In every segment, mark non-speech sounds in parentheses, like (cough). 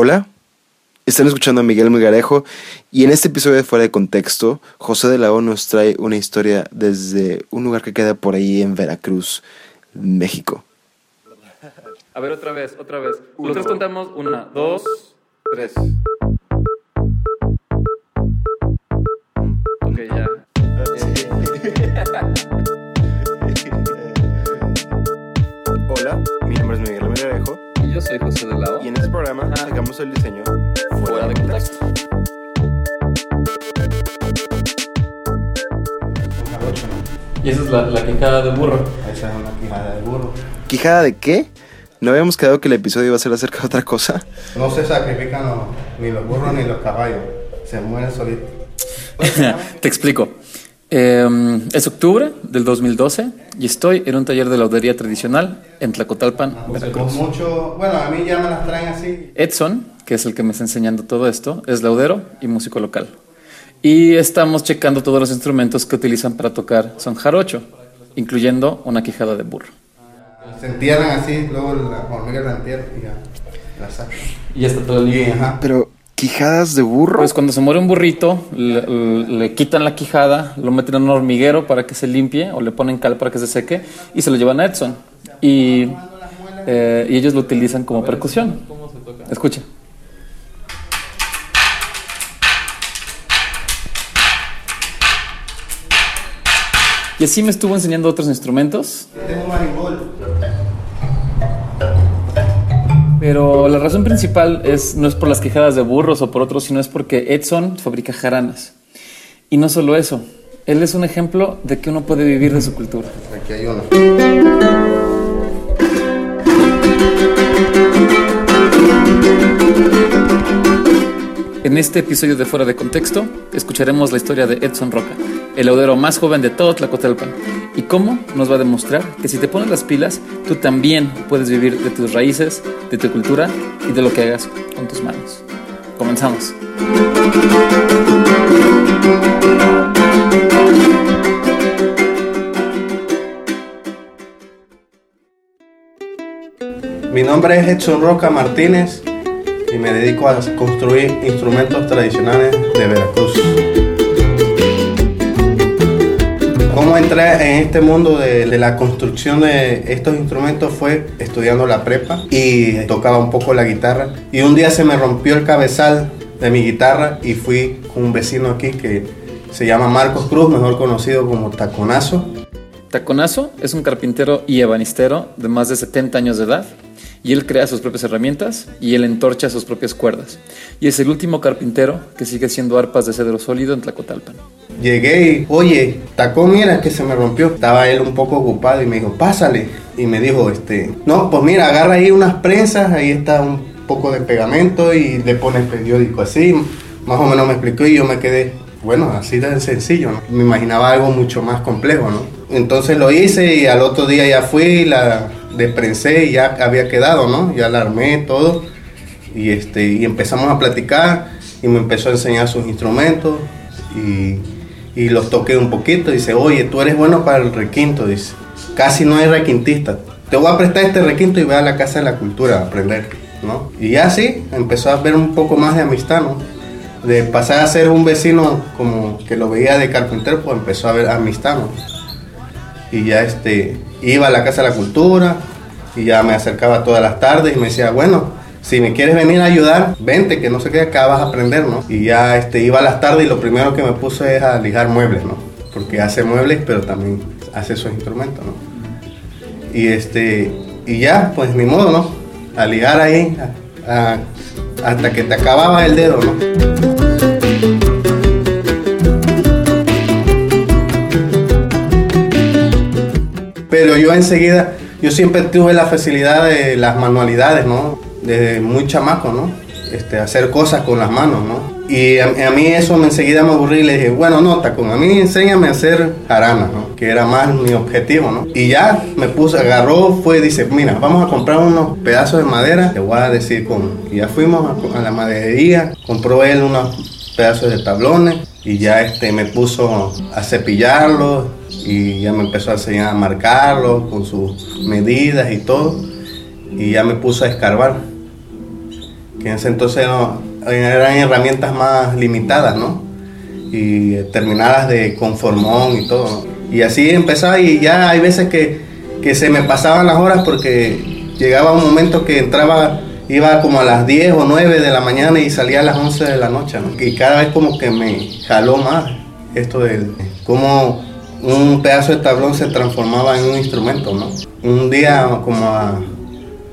Hola, están escuchando a Miguel Migarejo y en este episodio de Fuera de Contexto, José de la O nos trae una historia desde un lugar que queda por ahí en Veracruz, México. A ver, otra vez, otra vez. Los tres contamos. Una, dos, tres. Sacamos el diseño Fuera de contexto. Y esa es la, la quijada de burro. Esa es una quijada de burro. ¿Quijada de qué? ¿No habíamos quedado que el episodio iba a ser acerca de otra cosa? No se sacrifican los- ni los burros ni los caballos. Se mueren solitos. (laughs) Te explico. Eh, es octubre del 2012 y estoy en un taller de laudería tradicional en Tlacotalpan, Con Veracruz. mucho, bueno, a mí ya me las traen así. Edson, que es el que me está enseñando todo esto, es laudero y músico local. Y estamos checando todos los instrumentos que utilizan para tocar son jarocho, incluyendo una quijada de burro. Se entierran así, luego la hormiga la entierra y ya la sacan. Y está todo ajá. Pero, ¿quijadas de burro? Pues cuando se muere un burrito, le, le quitan la quijada, lo meten en un hormiguero para que se limpie o le ponen cal para que se seque y se lo llevan a Edson. Y, eh, y ellos lo utilizan como percusión. Escucha. Y así me estuvo enseñando otros instrumentos, Tengo un marimbol. pero la razón principal es, no es por las quejadas de burros o por otros, sino es porque Edson fabrica jaranas. Y no solo eso, él es un ejemplo de que uno puede vivir de su cultura. Aquí hay uno. En este episodio de Fuera de Contexto, escucharemos la historia de Edson Roca, el laudero más joven de todo Tlacotalpan, y cómo nos va a demostrar que si te pones las pilas, tú también puedes vivir de tus raíces, de tu cultura y de lo que hagas con tus manos. Comenzamos. Mi nombre es Edson Roca Martínez y me dedico a construir instrumentos tradicionales de Veracruz. ¿Cómo entré en este mundo de, de la construcción de estos instrumentos? Fue estudiando la prepa y tocaba un poco la guitarra. Y un día se me rompió el cabezal de mi guitarra y fui con un vecino aquí que se llama Marcos Cruz, mejor conocido como Taconazo. Taconazo es un carpintero y ebanistero de más de 70 años de edad y él crea sus propias herramientas y él entorcha sus propias cuerdas. Y es el último carpintero que sigue haciendo arpas de cedro sólido en Tlacotalpan. Llegué y, oye, tacón, mira que se me rompió. Estaba él un poco ocupado y me dijo, pásale. Y me dijo, este, no, pues mira, agarra ahí unas prensas, ahí está un poco de pegamento y le pones periódico así. Más o menos me explicó y yo me quedé, bueno, así de sencillo. Me imaginaba algo mucho más complejo, ¿no? Entonces lo hice y al otro día ya fui, la desprensé y ya había quedado, ¿no? Ya la armé todo. Y este y empezamos a platicar y me empezó a enseñar sus instrumentos y, y los toqué un poquito. Dice oye tú eres bueno para el requinto dice. Casi no hay requintista. Te voy a prestar este requinto y ve a la casa de la cultura a aprender no y ya sí empezó a ver un poco más de amistad no de pasar a ser un vecino como que lo veía de carpintero pues empezó a ver amistad no y ya este iba a la casa de la cultura y ya me acercaba todas las tardes y me decía bueno si me quieres venir a ayudar vente que no sé qué acá vas a aprender no y ya este iba a las tardes y lo primero que me puse es a lijar muebles no porque hace muebles pero también hace sus instrumentos no y este y ya pues ni modo no a ligar ahí hasta que te acababa el dedo no Pero yo enseguida, yo siempre tuve la facilidad de las manualidades, ¿no? Desde muy chamaco, ¿no? Este, hacer cosas con las manos, ¿no? Y a, a mí eso me enseguida me aburrí y le dije, bueno, no, Tacón, a mí enséñame a hacer jaranas, ¿no? Que era más mi objetivo, ¿no? Y ya me puse, agarró, fue, dice, mira, vamos a comprar unos pedazos de madera, te voy a decir cómo. Y ya fuimos a, a la maderería, compró él unos pedazos de tablones y ya este me puso a cepillarlos y ya me empezó a enseñar a marcarlos con sus medidas y todo y ya me puso a escarbar que en ese entonces eran herramientas más limitadas, ¿no? Y terminadas de conformón y todo. Y así empezaba y ya hay veces que, que se me pasaban las horas porque llegaba un momento que entraba, iba como a las 10 o 9 de la mañana y salía a las 11 de la noche, ¿no? Y cada vez como que me jaló más esto del cómo un pedazo de tablón se transformaba en un instrumento, ¿no? Un día como a,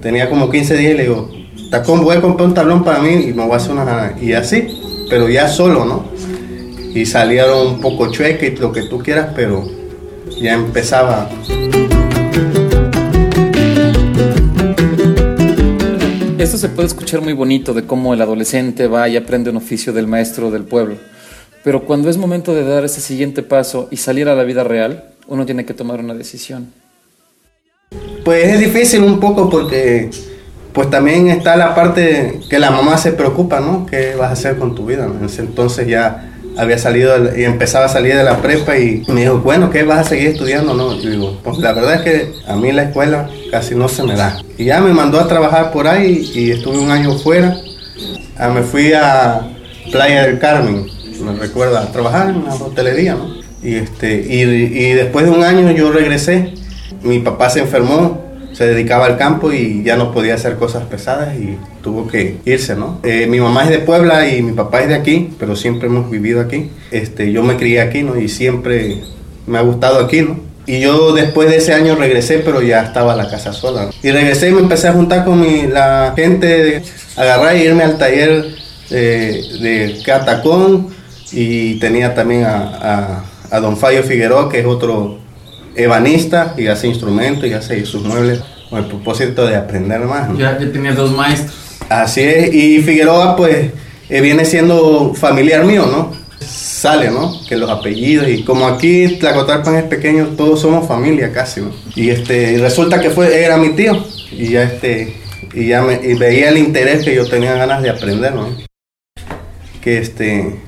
tenía como 15 días le digo, Tacón, voy a comprar un tablón para mí y me voy a hacer una... Y así, pero ya solo, ¿no? Y salieron un poco chueque y lo que tú quieras, pero ya empezaba. Esto se puede escuchar muy bonito de cómo el adolescente va y aprende un oficio del maestro del pueblo. Pero cuando es momento de dar ese siguiente paso y salir a la vida real, uno tiene que tomar una decisión. Pues es difícil un poco porque pues también está la parte que la mamá se preocupa, ¿no? ¿Qué vas a hacer con tu vida? En ese entonces ya había salido y empezaba a salir de la prepa y me dijo, bueno, ¿qué vas a seguir estudiando? No, yo digo, pues la verdad es que a mí la escuela casi no se me da. Y ya me mandó a trabajar por ahí y estuve un año fuera. Ah, me fui a Playa del Carmen, me recuerda, a trabajar en una hotelería, ¿no? Y, este, y, y después de un año yo regresé, mi papá se enfermó se dedicaba al campo y ya no podía hacer cosas pesadas y tuvo que irse, ¿no? Eh, mi mamá es de Puebla y mi papá es de aquí, pero siempre hemos vivido aquí. Este, yo me crié aquí, ¿no? Y siempre me ha gustado aquí, ¿no? Y yo después de ese año regresé, pero ya estaba la casa sola. Y regresé y me empecé a juntar con mi, la gente, agarrar y irme al taller eh, de Catacón y tenía también a, a, a don Fallo Figueroa, que es otro ebanista y hace instrumentos y hace sus muebles con el propósito de aprender más. Ya, ya tenía dos maestros. Así es, y Figueroa pues eh, viene siendo familiar mío, ¿no? Sale, ¿no? Que los apellidos y como aquí Tlacotalpan es pequeño, todos somos familia casi, ¿no? Y este, resulta que fue, era mi tío y ya este, y ya me, y veía el interés que yo tenía ganas de aprender, ¿no? Que este,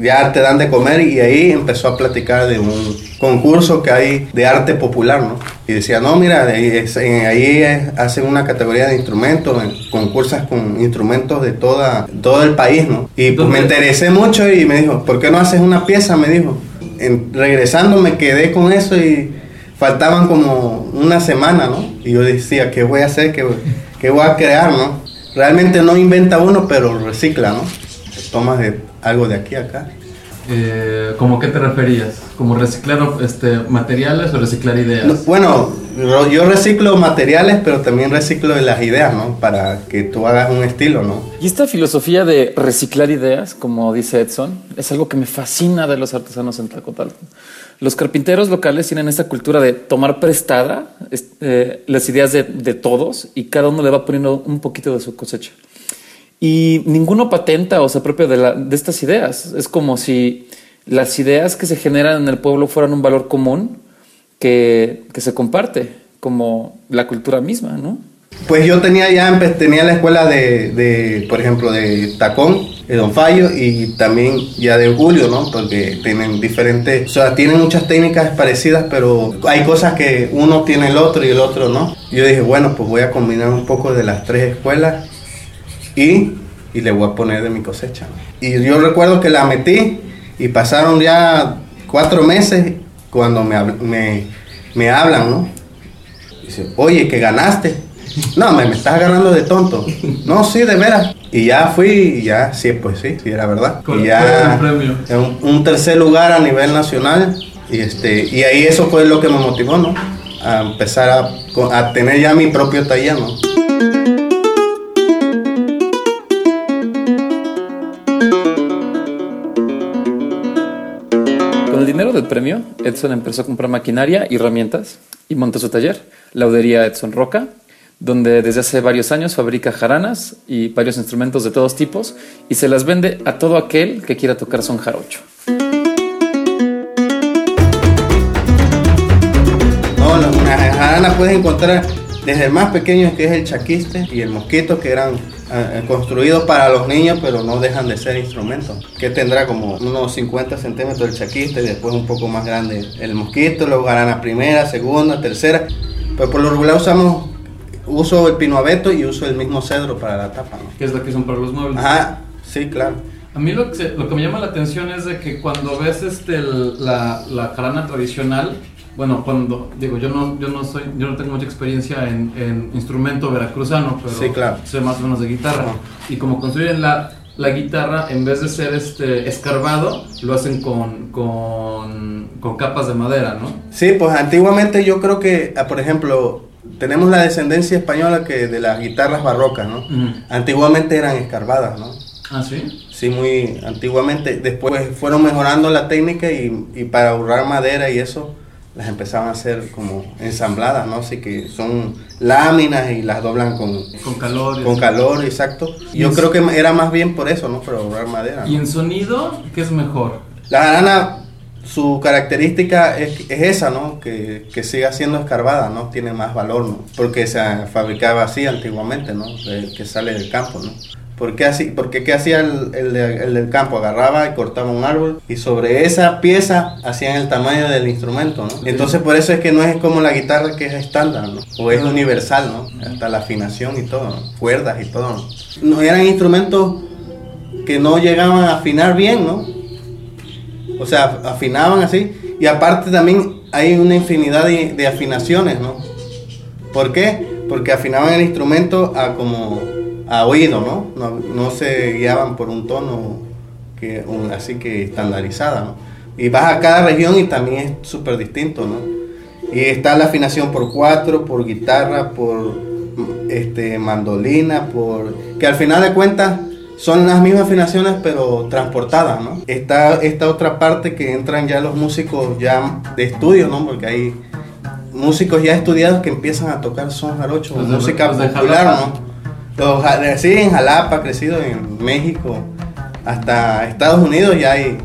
ya te dan de comer y ahí empezó a platicar de un concurso que hay de arte popular, ¿no? Y decía, no, mira, ahí hacen una categoría de instrumentos, concursan con instrumentos de toda, todo el país, ¿no? Y pues me interesé mucho y me dijo, ¿por qué no haces una pieza? Me dijo. En, regresando me quedé con eso y faltaban como una semana, ¿no? Y yo decía, ¿qué voy a hacer? ¿Qué, qué voy a crear, no? Realmente no inventa uno, pero recicla, ¿no? Tomas de algo de aquí a acá. Eh, ¿Cómo qué te referías? ¿Como reciclar este, materiales o reciclar ideas? bueno, yo reciclo materiales, pero también reciclo las ideas, ¿no? Para que tú hagas un estilo, ¿no? Y esta filosofía de reciclar ideas, como dice Edson, es algo que me fascina de los artesanos en Tlacotalpan. Los carpinteros locales tienen esta cultura de tomar prestada eh, las ideas de, de todos y cada uno le va poniendo un poquito de su cosecha y ninguno patenta o se apropia de, estas ideas. Es como si las ideas que se generan en el pueblo fueran un valor común que, que se comparte, como la cultura misma, ¿no? Pues yo tenía ya, tenía la escuela de, de, por ejemplo, de Tacón, de Don Fallo y también ya de Julio, ¿no? Porque tienen diferentes, o sea, tienen muchas técnicas parecidas, pero hay cosas que uno tiene el otro y el otro no. Yo dije, bueno, pues voy a combinar un poco de las tres escuelas y, y le voy a poner de mi cosecha. Y yo recuerdo que la metí y pasaron ya cuatro meses cuando me, me, me hablan, ¿no? Dice, oye, que ganaste. No, me, me estás ganando de tonto. No, sí, de veras. Y ya fui, y ya, sí, pues sí, sí, era verdad. Y ya, un, un, tercer lugar a nivel nacional. Y, este, y ahí eso fue lo que me motivó, ¿no? A empezar a, a tener ya mi propio taller, ¿no? Dinero del premio, Edson empezó a comprar maquinaria y herramientas y montó su taller, Laudería Edson Roca, donde desde hace varios años fabrica jaranas y varios instrumentos de todos tipos y se las vende a todo aquel que quiera tocar son jarocho. No, la jarana puedes encontrar desde el más pequeño que es el chaquiste y el mosquito que eran eh, construidos para los niños, pero no dejan de ser instrumentos. Que tendrá como unos 50 centímetros el chaquiste y después un poco más grande el mosquito, luego la primera, segunda, tercera. Pues por lo regular usamos uso el pino abeto y uso el mismo cedro para la tapa, ¿no? Que es la que son para los muebles. Ajá, sí, claro. A mí lo que, lo que me llama la atención es de que cuando ves este el- la, la jarana tradicional, bueno, cuando digo yo no yo no soy yo no tengo mucha experiencia en, en instrumento veracruzano, pero Sí, claro. sé más o menos de guitarra y como construyen la, la guitarra en vez de ser este escarbado lo hacen con, con, con capas de madera, ¿no? Sí, pues antiguamente yo creo que, ah, por ejemplo, tenemos la descendencia española que de las guitarras barrocas, ¿no? Ujú. Antiguamente eran escarbadas, ¿no? Ah, sí. Sí, muy antiguamente. Después fueron mejorando la técnica y, y para ahorrar madera y eso, las empezaban a hacer como ensambladas, ¿no? Así que son láminas y las doblan con, Con calor. con calor, exacto. Yo creo que era más bien por eso, ¿no? Para ahorrar madera. ¿no? Y en sonido, ¿qué es mejor? La jarana, su característica es, es esa, ¿no? Que, que siga siendo escarbada, ¿no? Tiene más valor, ¿no? Porque se fabricaba así antiguamente, ¿no? De- que sale del campo, ¿no? ¿Por qué, así, porque qué hacía el, el de- el del campo? Agarraba y cortaba un árbol y sobre esa pieza hacían el tamaño del instrumento, ¿no? Entonces por eso es que no es como la guitarra que es estándar, ¿no? O es universal, ¿no? Hasta la afinación y todo, ¿no? Cuerdas y todo, ¿no? No eran instrumentos que no llegaban a afinar bien, ¿no? O sea, afinaban así. Y aparte también hay una infinidad de, de afinaciones, ¿no? ¿Por qué? Porque afinaban el instrumento a como a oído, ¿no? No, no se guiaban por un tono que, un- así que estandarizada, ¿no? Y vas a cada región y también es súper distinto, ¿no? Y está la afinación por cuatro, por guitarra, por este, mandolina, por... Que al final de cuentas son las mismas afinaciones pero transportadas, ¿no? Está esta otra parte que entran ya los músicos ya de estudio, ¿no? Porque hay músicos ya estudiados que empiezan a tocar son jarocho, música popular. ¿no? Ja- sí, en Jalapa, crecido en México, hasta Estados Unidos ya hay.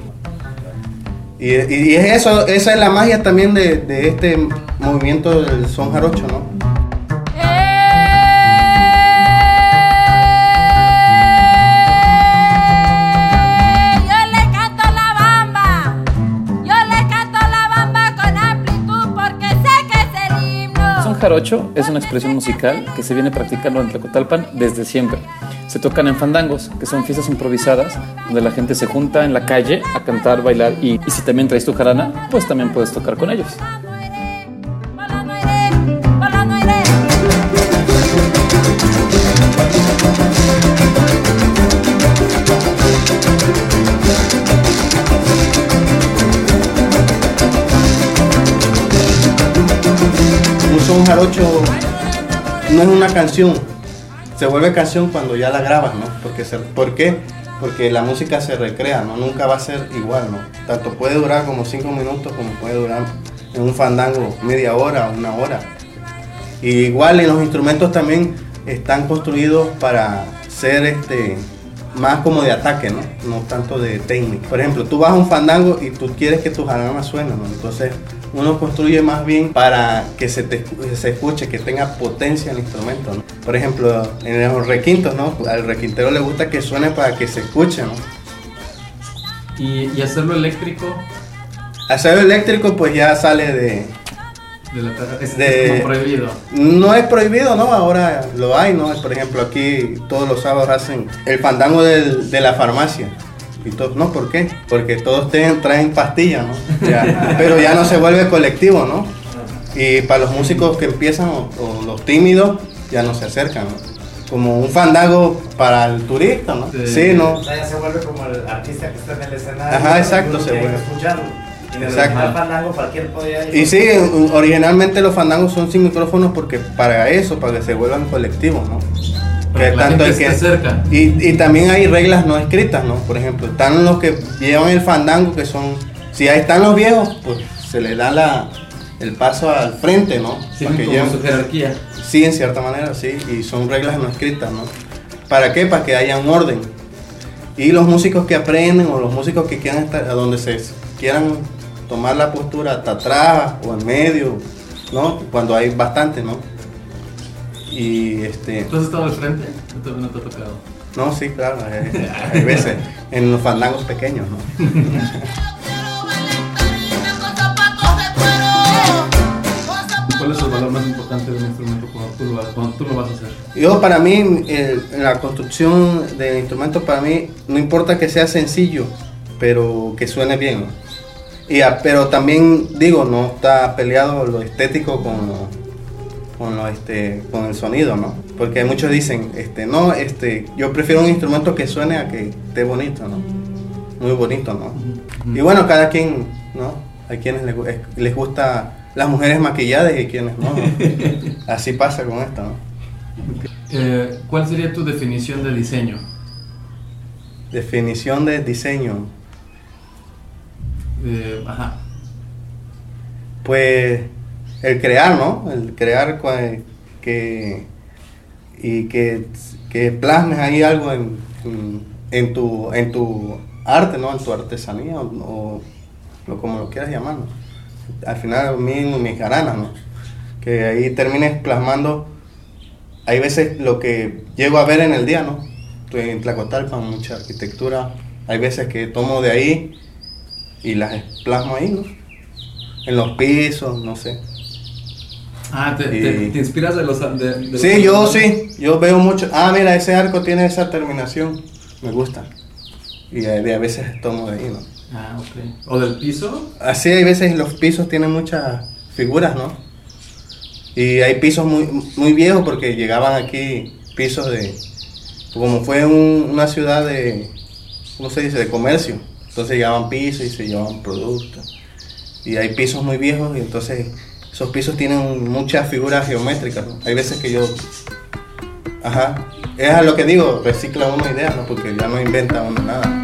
Y, y- y es eso, esa es la magia también de, de este movimiento del son jarocho, ¿no? Jarocho es una expresión musical que se viene practicando en Tlacotalpan desde siempre. Se tocan en fandangos, que son fiestas improvisadas donde la gente se junta en la calle a cantar, bailar y, y si también traes tu jarana, pues también puedes tocar con ellos. Jarocho no es una canción, se vuelve canción cuando ya la grabas, ¿no? Porque ¿Por qué? Porque la música se recrea, ¿no? Nunca va a ser igual, ¿no? Tanto puede durar como cinco minutos como puede durar en un fandango media hora, una hora. Y igual en los instrumentos también están construidos para ser este más como de ataque, ¿no? No tanto de técnica. Por ejemplo, tú vas a un fandango y tú quieres que tu jarana suene, ¿no? Entonces uno construye más bien para que se, te, se escuche, que tenga potencia el instrumento, ¿no? Por ejemplo, en los requintos, ¿no? Al requintero le gusta que suene para que se escuche, ¿no? Y, y hacerlo eléctrico Hacerlo eléctrico pues ya sale de, de la caja es, De- es como prohibido. No es prohibido, ¿no? Ahora lo hay, ¿no? Por ejemplo, aquí todos los sábados hacen el fandango del- de la farmacia. Y todos, no, ¿por qué? Porque todos tienen- traen pastillas, ¿no? Ya, (laughs) pero ya no se vuelve colectivo, ¿no? Y para los músicos que empiezan o, o los tímidos, ya no se acercan, ¿no? Como un fandango para el turista, ¿no? Sí. Sí, ¿no? O sea, ya se vuelve como el artista que está en el escenario. Ajá, exacto, se vuelve. escucharlo. Y en el Exacto. original fandango cualquier podía ir. Y sí, originalmente los fandangos son sin micrófonos porque para eso, para que se vuelvan colectivos, ¿no? Para que cerca. Y, y también hay reglas no escritas, ¿no? Por ejemplo, están los que llevan el fandango, que son, si ahí están los viejos, pues se les da la, el paso al frente, ¿no? Sí, Para que como lleven- su jerarquía. Sí, en cierta manera, sí, y son reglas no escritas, ¿no? ¿Para qué? Para que haya un orden. Y los músicos que aprenden o los músicos que quieran estar, a donde se quieran tomar la postura hasta atrás o en medio, ¿no? Cuando hay bastante, ¿no? Y este, ¿Tú has estado al frente? No te ha tocado. no, sí, claro, hay, hay veces en los fandangos pequeños, ¿no? ¿Cuál es el valor más importante de un instrumento cuando tú lo, cuando tú lo vas a hacer? Yo para mí, el- la construcción del instrumento para mí, no importa que sea sencillo, pero que suene bien. ¿no? Y a- pero también digo, no está peleado lo estético con lo, con lo, este, con el sonido, ¿no? Porque muchos dicen, este, no, este, yo prefiero un instrumento que suene a que esté bonito, ¿no? Muy bonito, ¿no? Y bueno, cada quien, ¿no? Hay quienes les, les gusta las mujeres maquilladas y hay quienes no. ¿no? (laughs) Así pasa con esto, ¿no? Eh, ¿Cuál sería tu definición de diseño? Definición de diseño. Eh, ajá. Pues el crear, ¿no? El crear que y que, que plasmes ahí algo en, en, tu en tu arte, ¿no? En tu artesanía o, o como lo quieras llamar. ¿no? Al final mí mis garanas, ¿no? Que ahí termines plasmando hay veces lo que llego a ver en el día, ¿no? En Tlacotalpan, mucha arquitectura. Hay veces que tomo de ahí y las plasmo ahí, ¿no? En los pisos, no sé. Ah, te, Y- te- te inspiras de los... De, de los Sí, yo animales? sí, yo veo mucho. Ah, mira, ese arco tiene esa terminación, me gusta. Y a, de a veces tomo de ahí, ¿no? Ah, ok. ¿O del piso? Así hay veces los pisos tienen muchas figuras, ¿no? Y hay pisos muy, muy viejos porque llegaban aquí pisos de... Como fue un- una ciudad de... ¿Cómo se dice? De comercio. Entonces llevaban pisos y se llevaban productos. Y hay pisos muy viejos y entonces esos pisos tienen muchas figuras geométricas. Hay veces que yo... Ajá. Es a lo que digo, recicla uno ideas, ¿no? Porque ya no inventa uno nada.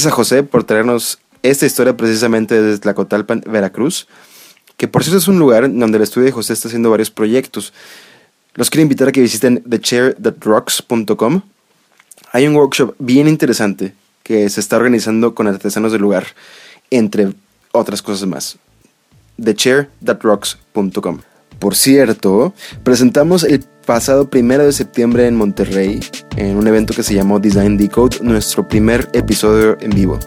Gracias a José por traernos esta historia precisamente desde Tlacotalpan, Veracruz, que por cierto es un lugar donde el estudio de José está haciendo varios proyectos. Los quiero invitar a que visiten thechair.rocks.com. Hay un workshop bien interesante que se está organizando con artesanos del lugar, entre otras cosas más. thechair.rocks.com. Por cierto, presentamos el pasado primero de septiembre en Monterrey, en un evento que se llamó Design Decode, nuestro primer episodio en vivo.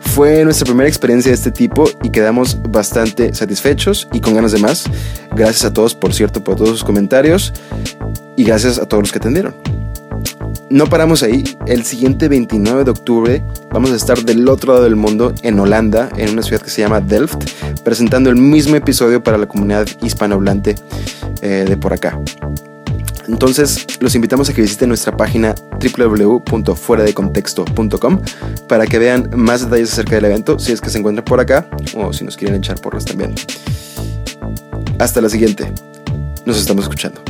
Fue nuestra primera experiencia de este tipo y quedamos bastante satisfechos y con ganas de más. Gracias a todos, por cierto, por todos sus comentarios y gracias a todos los que atendieron. No paramos ahí. El siguiente 29 de octubre vamos a estar del otro lado del mundo, en Holanda, en una ciudad que se llama Delft, presentando el mismo episodio para la comunidad hispanohablante eh, de por acá. Entonces, los invitamos a que visiten nuestra página www.fueradecontexto.com para que vean más detalles acerca del evento, si es que se encuentra por acá o si nos quieren echar porras también. Hasta la siguiente. Nos estamos escuchando.